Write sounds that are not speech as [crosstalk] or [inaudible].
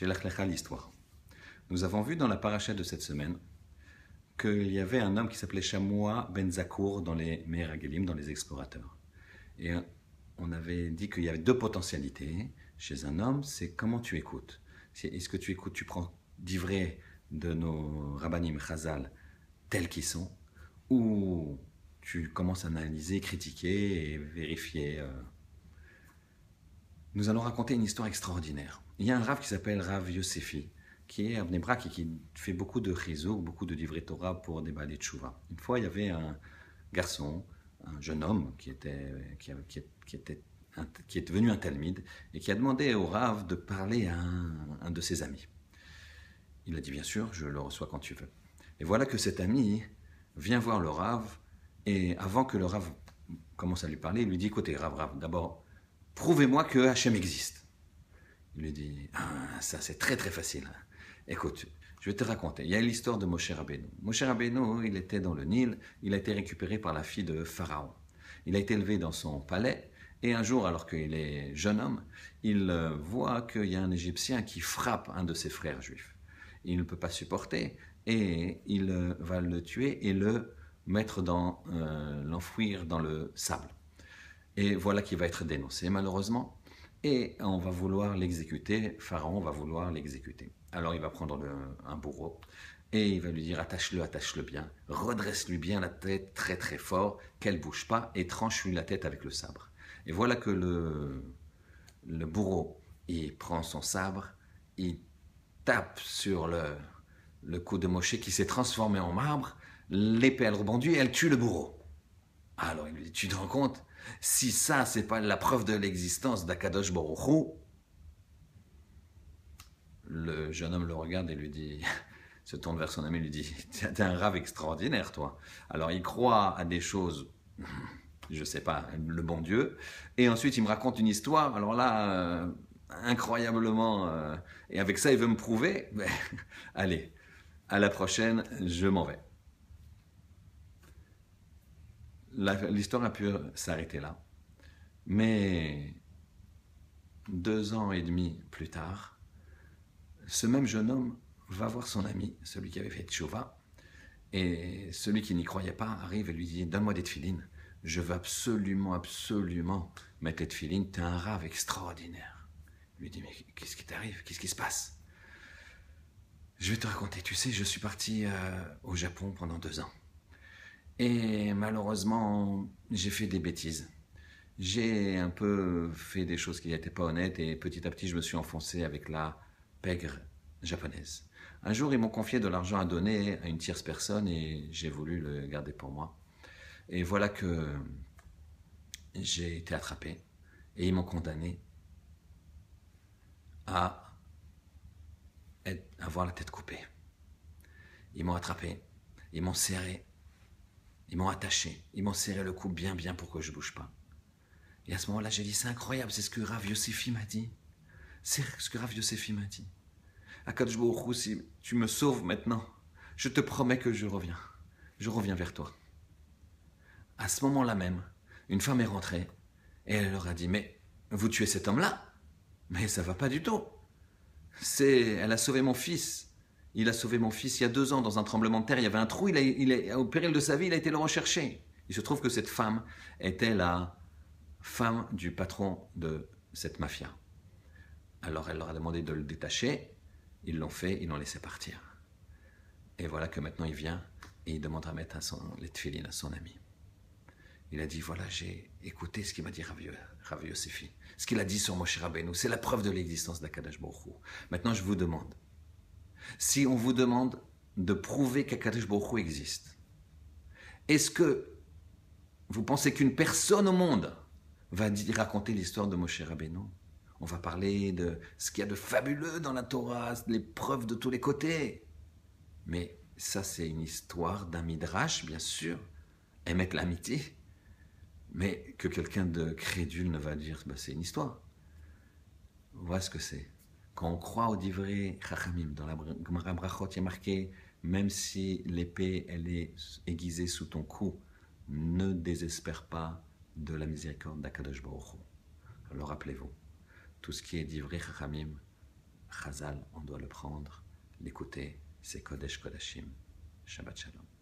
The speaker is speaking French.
chez l'Achlecha l'histoire. Nous avons vu dans la paracha de cette semaine qu'il y avait un homme qui s'appelait Shamoua Ben Zakour dans les Meragelim, dans les explorateurs. Et on avait dit qu'il y avait deux potentialités chez un homme, c'est comment tu écoutes. Est-ce que tu écoutes, tu prends d'ivré de nos rabbanim chazal tels qu'ils sont, ou tu commences à analyser, critiquer et vérifier. Euh. Nous allons raconter une histoire extraordinaire. Il y a un Rav qui s'appelle Rav Yosefi, qui est à Bnebrak et qui fait beaucoup de réseaux, beaucoup de livrets Torah pour des balais de Chouva. Une fois, il y avait un garçon, un jeune homme qui était, qui, qui était qui est devenu un Talmide et qui a demandé au Rav de parler à un, de ses amis. Il a dit bien sûr, je le reçois quand tu veux. Et voilà que cet ami vient voir le Rav et avant que le Rav commence à lui parler, il lui dit écoutez Rav, Rav, d'abord prouvez-moi que Hachem existe. Il lui dit ah, ça c'est très très facile. Écoute, je vais te raconter. Il y a l'histoire de Moshe Rabbeinu. Moshe Rabbeinu, il était dans le Nil, il a été récupéré par la fille de Pharaon. Il a été élevé dans son palais et un jour, alors qu'il est jeune homme, il euh, voit qu'il y a un Égyptien qui frappe un de ses frères juifs. Il ne peut pas supporter et il euh, va le tuer et le mettre dans, euh, l'enfouir dans le sable. Et voilà qu'il va être dénoncé malheureusement et on va vouloir l'exécuter, Pharaon va vouloir l'exécuter. Alors il va prendre un bourreau et il va lui dire attache-le, attache-le bien, redresse-lui bien la tête très très fort, qu'elle bouge pas et tranche-lui la tête avec le sabre. Et voilà que le, le bourreau, il prend son sabre, il tape sur le, le cou de Moshe qui s'est transformé en marbre, l'épée elle rebondit et elle tue le bourreau. Alors il lui dit, tu te rends compte? Si ça, c'est pas la preuve de l'existence d'Akadosh Baruch le jeune homme le regarde et lui dit, [laughs] se tourne vers son ami lui dit, [laughs] t'es un rave extraordinaire, toi. Alors il croit à des choses [laughs] je sais pas, le bon Dieu. Et ensuite, il me raconte une histoire. Alors là, euh, incroyablement, euh, et avec ça, il veut me prouver. Mais, allez, à la prochaine, je m'en vais. L'histoire a pu s'arrêter là. Mais deux ans et demi plus tard, ce même jeune homme va voir son ami, celui qui avait fait Tchouva, et celui qui n'y croyait pas arrive et lui dit Donne-moi des tefilines je veux absolument, absolument mettre les tefilines, t'es un rave extraordinaire. Il lui dit, mais qu'est-ce qui t'arrive? Qu'est-ce qui se passe? Je vais te raconter, tu sais, je suis parti euh, au Japon pendant deux ans. Et malheureusement, j'ai fait des bêtises. J'ai un peu fait des choses qui n'étaient pas honnêtes et petit à petit, je me suis enfoncé avec la pègre japonaise. Un jour, ils m'ont confié de l'argent à donner à une tierce personne et j'ai voulu le garder pour moi. Et voilà que j'ai été attrapé et ils m'ont condamné à avoir la tête coupée. Ils m'ont attrapé, ils m'ont serré, ils m'ont attaché, ils m'ont serré le cou bien bien pour que je bouge pas. Et à ce moment-là, j'ai dit, c'est incroyable, c'est ce que Rav Yosefi m'a dit. C'est ce que Rav Yosefi m'a dit. Akadosh si tu me sauves maintenant, je te promets que je reviens. Je reviens vers toi. À ce moment-là même, une femme est rentrée et elle leur a dit Mais vous tuez cet homme-là Mais ça va pas du tout. C'est, elle a sauvé mon fils. Il a sauvé mon fils il y a deux ans dans un tremblement de terre. Il y avait un trou. Il, est au péril de sa vie, il a été le rechercher. Il se trouve que cette femme était la femme du patron de cette mafia. Alors elle leur a demandé de le détacher. Ils l'ont fait. Ils l'ont laissé partir. Et voilà que maintenant il vient et il demande à mettre son, les à son ami. Il a dit, voilà, j'ai écouté ce qu'il m'a dit Rav Yosefi. Ce qu'il a dit sur Moshe Rabbeinu, c'est la preuve de l'existence d'Akadash Baruch Maintenant, je vous demande, si on vous demande de prouver qu'Akadash Baruch existe, est-ce que vous pensez qu'une personne au monde va raconter l'histoire de Moshe Rabbeinu? On va parler de ce qu'il y a de fabuleux dans la Torah, les preuves de tous les côtés. Mais ça, c'est une histoire d'un midrash, bien sûr. Émettre l'amitié, mais que quelqu'un de crédule ne va dire, bah, c'est une histoire. Voilà ce que c'est. Quand on croit au divrei chachamim, dans la Gemara Brachot, il y a marqué, même si l'épée, elle est aiguisée sous ton cou, ne désespère pas de la miséricorde d'Akadosh Baruch Alors rappelez-vous, tout ce qui est divrei chachamim, Chazal, on doit le prendre, l'écouter, c'est Kodesh Kodashim. Shabbat Shalom.